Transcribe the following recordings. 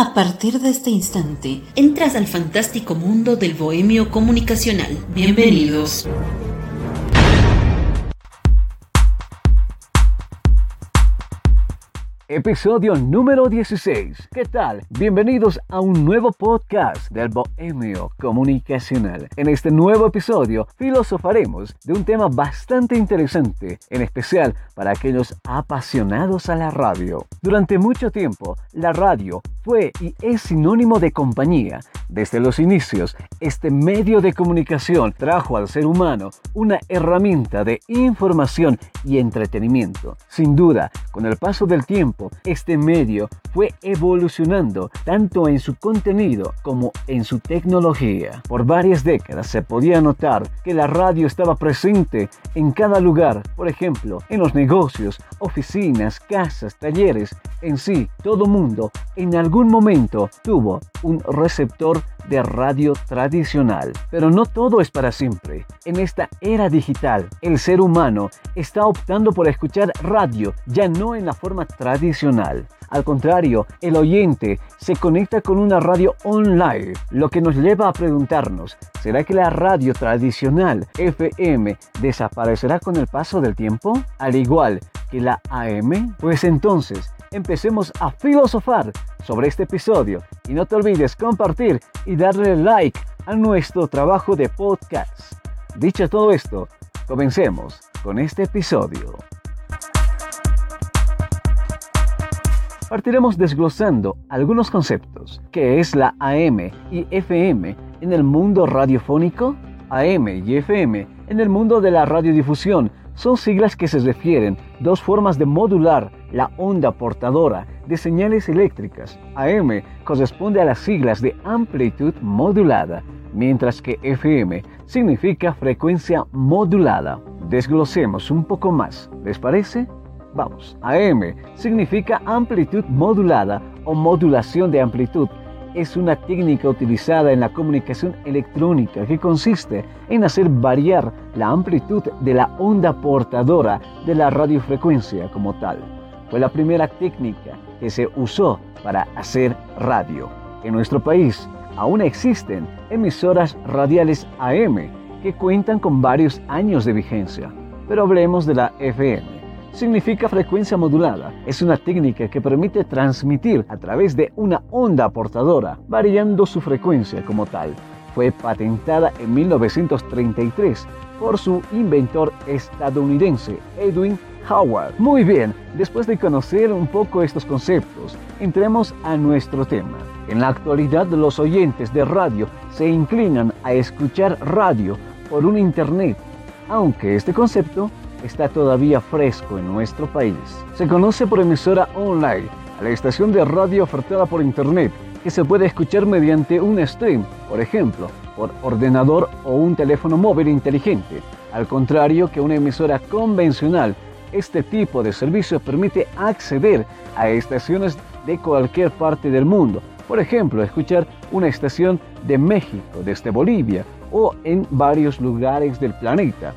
A partir de este instante, entras al fantástico mundo del bohemio comunicacional. Bienvenidos. Episodio número 16. ¿Qué tal? Bienvenidos a un nuevo podcast del Bohemio Comunicacional. En este nuevo episodio filosofaremos de un tema bastante interesante, en especial para aquellos apasionados a la radio. Durante mucho tiempo, la radio fue y es sinónimo de compañía. Desde los inicios, este medio de comunicación trajo al ser humano una herramienta de información y entretenimiento. Sin duda, con el paso del tiempo, este medio fue evolucionando tanto en su contenido como en su tecnología. Por varias décadas se podía notar que la radio estaba presente en cada lugar, por ejemplo, en los negocios, oficinas, casas, talleres, en sí, todo mundo en algún momento tuvo un receptor de radio tradicional. Pero no todo es para siempre. En esta era digital, el ser humano está optando por escuchar radio, ya no en la forma tradicional. Al contrario, el oyente se conecta con una radio online, lo que nos lleva a preguntarnos, ¿será que la radio tradicional FM desaparecerá con el paso del tiempo? Al igual que la AM? Pues entonces, empecemos a filosofar sobre este episodio y no te olvides compartir y darle like a nuestro trabajo de podcast. Dicho todo esto, comencemos con este episodio. Partiremos desglosando algunos conceptos. ¿Qué es la AM y FM en el mundo radiofónico? AM y FM en el mundo de la radiodifusión son siglas que se refieren dos formas de modular la onda portadora de señales eléctricas. AM corresponde a las siglas de amplitud modulada, mientras que FM significa frecuencia modulada. Desglosemos un poco más, ¿les parece? Vamos, AM significa amplitud modulada o modulación de amplitud. Es una técnica utilizada en la comunicación electrónica que consiste en hacer variar la amplitud de la onda portadora de la radiofrecuencia como tal. Fue la primera técnica que se usó para hacer radio. En nuestro país aún existen emisoras radiales AM que cuentan con varios años de vigencia, pero hablemos de la FM significa frecuencia modulada. Es una técnica que permite transmitir a través de una onda portadora, variando su frecuencia como tal. Fue patentada en 1933 por su inventor estadounidense Edwin Howard. Muy bien, después de conocer un poco estos conceptos, entremos a nuestro tema. En la actualidad los oyentes de radio se inclinan a escuchar radio por un Internet, aunque este concepto está todavía fresco en nuestro país. Se conoce por emisora online a la estación de radio ofertada por Internet, que se puede escuchar mediante un stream, por ejemplo, por ordenador o un teléfono móvil inteligente. Al contrario que una emisora convencional, este tipo de servicio permite acceder a estaciones de cualquier parte del mundo. Por ejemplo, escuchar una estación de México desde Bolivia o en varios lugares del planeta.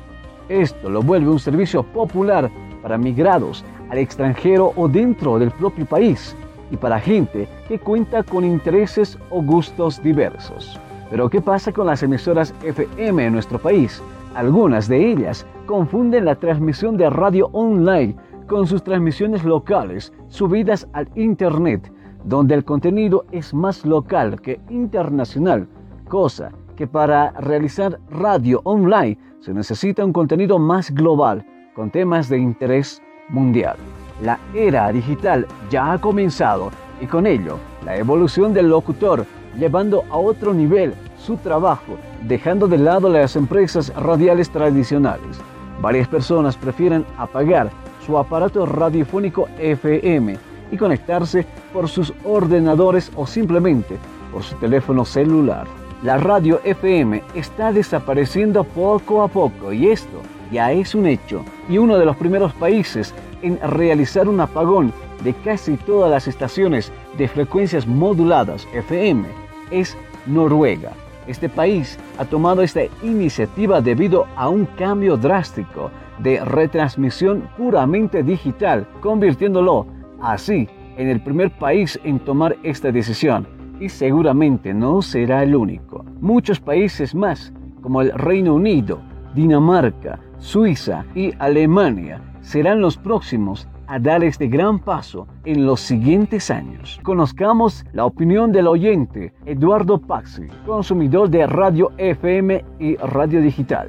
Esto lo vuelve un servicio popular para migrados al extranjero o dentro del propio país y para gente que cuenta con intereses o gustos diversos. Pero ¿qué pasa con las emisoras FM en nuestro país? Algunas de ellas confunden la transmisión de radio online con sus transmisiones locales subidas al Internet, donde el contenido es más local que internacional, cosa que para realizar radio online se necesita un contenido más global con temas de interés mundial. La era digital ya ha comenzado y con ello la evolución del locutor llevando a otro nivel su trabajo, dejando de lado las empresas radiales tradicionales. Varias personas prefieren apagar su aparato radiofónico FM y conectarse por sus ordenadores o simplemente por su teléfono celular. La radio FM está desapareciendo poco a poco y esto ya es un hecho. Y uno de los primeros países en realizar un apagón de casi todas las estaciones de frecuencias moduladas FM es Noruega. Este país ha tomado esta iniciativa debido a un cambio drástico de retransmisión puramente digital, convirtiéndolo así en el primer país en tomar esta decisión y seguramente no será el único. Muchos países más, como el Reino Unido, Dinamarca, Suiza y Alemania, serán los próximos a dar este gran paso en los siguientes años. Conozcamos la opinión del oyente Eduardo Paxi, consumidor de radio FM y radio digital.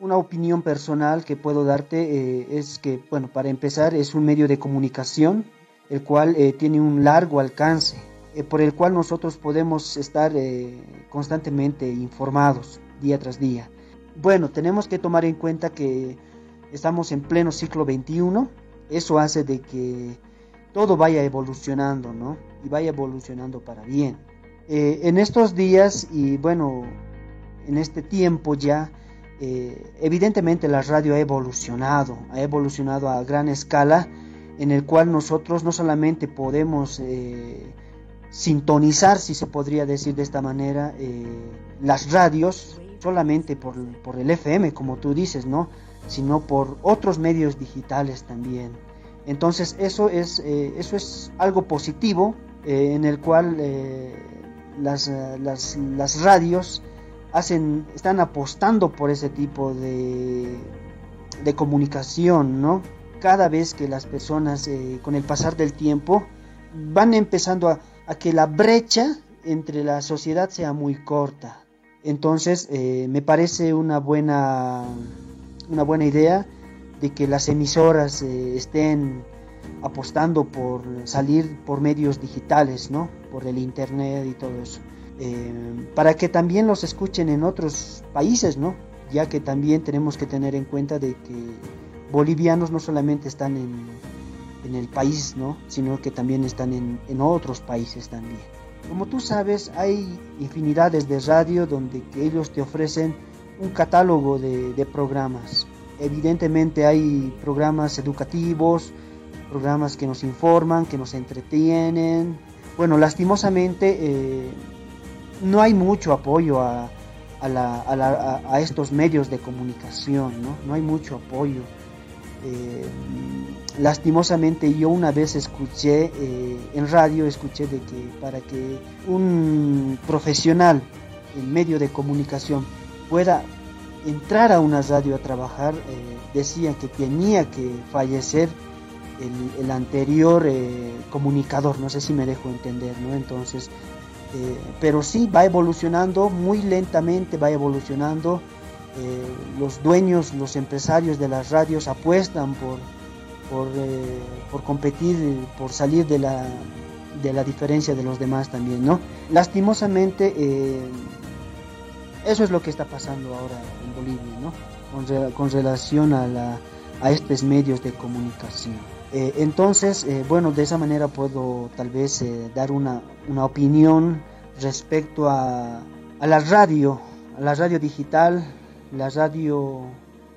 Una opinión personal que puedo darte eh, es que, bueno, para empezar es un medio de comunicación el cual eh, tiene un largo alcance, eh, por el cual nosotros podemos estar constantemente informados día tras día. Bueno, tenemos que tomar en cuenta que estamos en pleno siglo XXI eso hace de que todo vaya evolucionando, ¿no? Y vaya evolucionando para bien. Eh, en estos días y bueno, en este tiempo ya, eh, evidentemente la radio ha evolucionado, ha evolucionado a gran escala, en el cual nosotros no solamente podemos eh, sintonizar, si se podría decir de esta manera, las radios solamente por, por el FM, como tú dices, ¿no? sino por otros medios digitales también. Entonces eso es, eh, eso es algo positivo eh, en el cual eh, las, las, radios hacen, están apostando por ese tipo de, de comunicación, ¿no? Cada vez que las personas con el pasar del tiempo van empezando a, a, que la brecha entre la sociedad sea muy corta. Entonces me parece una buena una buena idea de que las emisoras eh, estén apostando por salir por medios digitales, ¿no? Por el internet y todo eso. Eh, para que también los escuchen en otros países, ¿no? Ya que también tenemos que tener en cuenta de que bolivianos no solamente están en, en el país, ¿no? Sino que también están en, en otros países también. Como tú sabes, hay infinidades de radio donde ellos te ofrecen un catálogo de, programas. Evidentemente hay programas educativos, programas que nos informan, que nos entretienen. Bueno, lastimosamente eh, no hay mucho apoyo a, a, estos medios de comunicación, ¿no? No hay mucho apoyo. Eh, lastimosamente yo una vez escuché eh, en radio, escuché de que para que un profesional en medio de comunicación pueda entrar a una radio a trabajar, eh, decían que tenía que fallecer el, anterior eh, comunicador, no sé si me dejo entender, ¿no? Entonces, pero sí va evolucionando muy lentamente, va evolucionando. Los dueños, los empresarios de las radios apuestan por, por, por competir, por salir de la, de la diferencia de los demás también, ¿no? Lastimosamente, eso es lo que está pasando ahora en Bolivia, ¿no? Con, relación a, la, a estos medios de comunicación. Eh, entonces, eh, bueno, de esa manera puedo tal vez eh, dar una, una, opinión respecto a, a, la radio, a la radio digital, la radio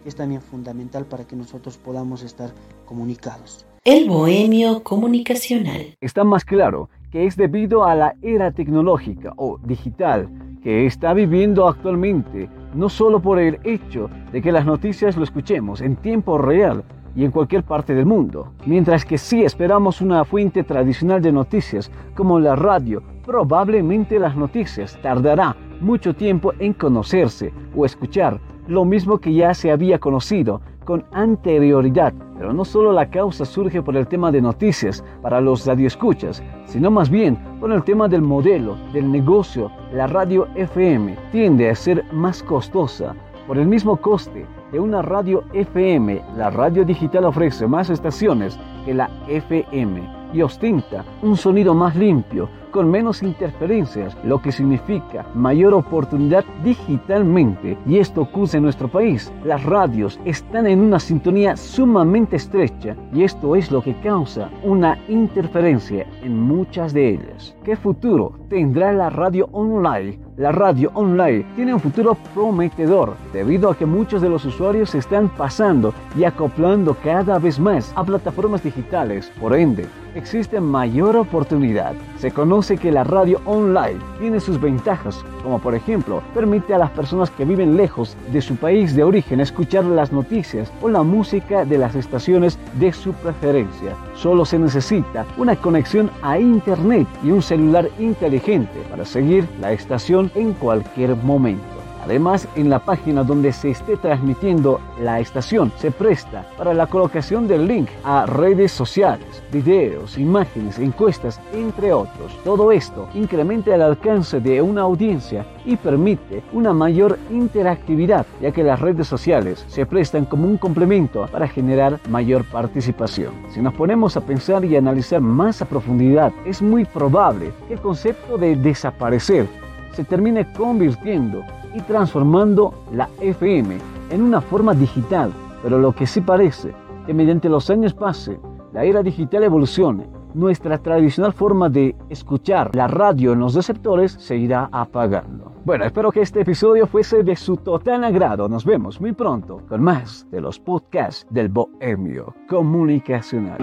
es también fundamental para que nosotros podamos estar comunicados. El bohemio comunicacional. Está más claro que es debido a la era tecnológica o digital que está viviendo actualmente, no solo por el hecho de que las noticias lo escuchemos en tiempo real y en cualquier parte del mundo, mientras que si esperamos una fuente tradicional de noticias como la radio, probablemente las noticias tardará mucho tiempo en conocerse o escuchar, lo mismo que ya se había conocido con anterioridad, pero no solo la causa surge por el tema de noticias para los radioescuchas, sino más bien por el tema del modelo, del negocio. La radio FM tiende a ser más costosa por el mismo coste de una radio FM. La radio digital ofrece más estaciones que la FM y ostenta un sonido más limpio, con menos interferencias, lo que significa mayor oportunidad digitalmente. Y esto ocurre en nuestro país. Las radios están en una sintonía sumamente estrecha y esto es lo que causa una interferencia en muchas de ellas. ¿Qué futuro tendrá la radio online? La radio online tiene un futuro prometedor debido a que muchos de los usuarios se están pasando y acoplando cada vez más a plataformas digitales. Por ende, existe mayor oportunidad. Se conoce que la radio online tiene sus ventajas, como por ejemplo, permite a las personas que viven lejos de su país de origen escuchar las noticias o la música de las estaciones de su preferencia. Solo se necesita una conexión a internet y un celular inteligente para seguir la estación en cualquier momento. Además, en la página donde se esté transmitiendo la estación se presta para la colocación del link a redes sociales, videos, imágenes, encuestas, entre otros. Todo esto incrementa el alcance de una audiencia y permite una mayor interactividad, ya que las redes sociales se prestan como un complemento para generar mayor participación. Si nos ponemos a pensar y analizar más a profundidad, es muy probable que el concepto de desaparecer se termine convirtiendo y transformando la FM en una forma digital, pero lo que sí parece que mediante los años pase, la era digital evolucione, nuestra tradicional forma de escuchar la radio en los receptores se irá apagando. Bueno, espero que este episodio fuese de su total agrado. Nos vemos muy pronto con más de los podcasts del Bohemio Comunicacional.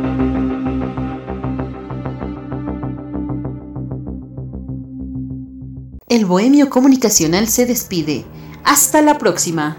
Bohemio Comunicacional se despide. Hasta la próxima.